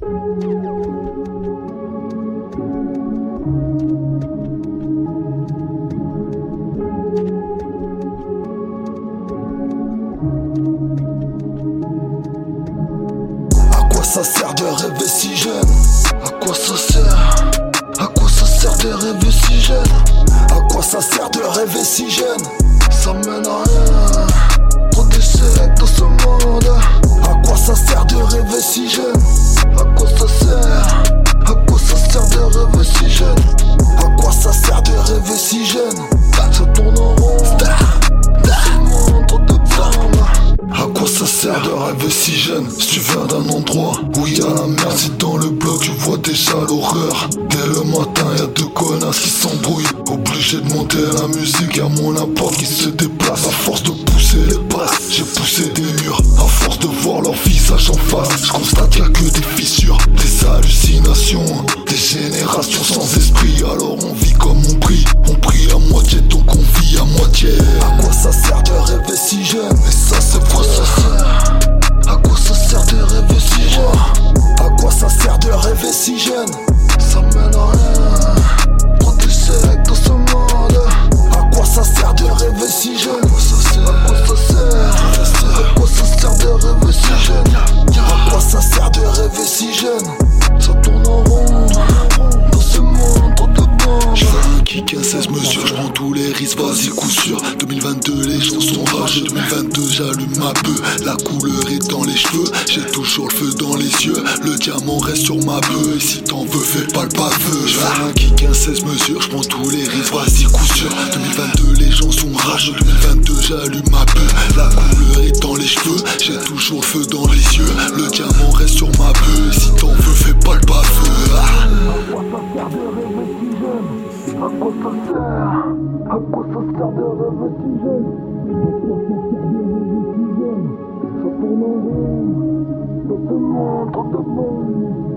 Ça sert de rêver si jeune À quoi ça sert À quoi ça sert de rêver si jeune À quoi ça sert de rêver si jeune Ça mène à rien si tu viens d'un endroit où y a la merde Si dans le bloc tu vois déjà l'horreur Dès le matin y a deux connasses qui s'embrouillent. Obligé de monter la musique Y'a mon apport qui se déplace. À force de pousser les basses J'ai poussé des murs. À force de voir leur visage en face Je constate y a que des fissures à 16 mesures Je prends tous les risques. Vas-y coup sûr. 2022 les gens sont rageux 2022 j'allume ma bœuf. La couleur est dans les cheveux. J'ai toujours le feu dans les yeux. Le diamant reste sur ma bœuf. Et si t'en veux fais pas le baveux. Je un kick à 16 mesures. Je prends tous les risques. Vas-y coup sûr. 2022 les gens sont rageux 2022 j'allume ma bœuf. La couleur est dans les cheveux. J'ai toujours le feu dans les À quoi ça sert À quoi ça sert de rêver si jeune À quoi ça sert de rêver jeune Ça tourne en rond monde trop de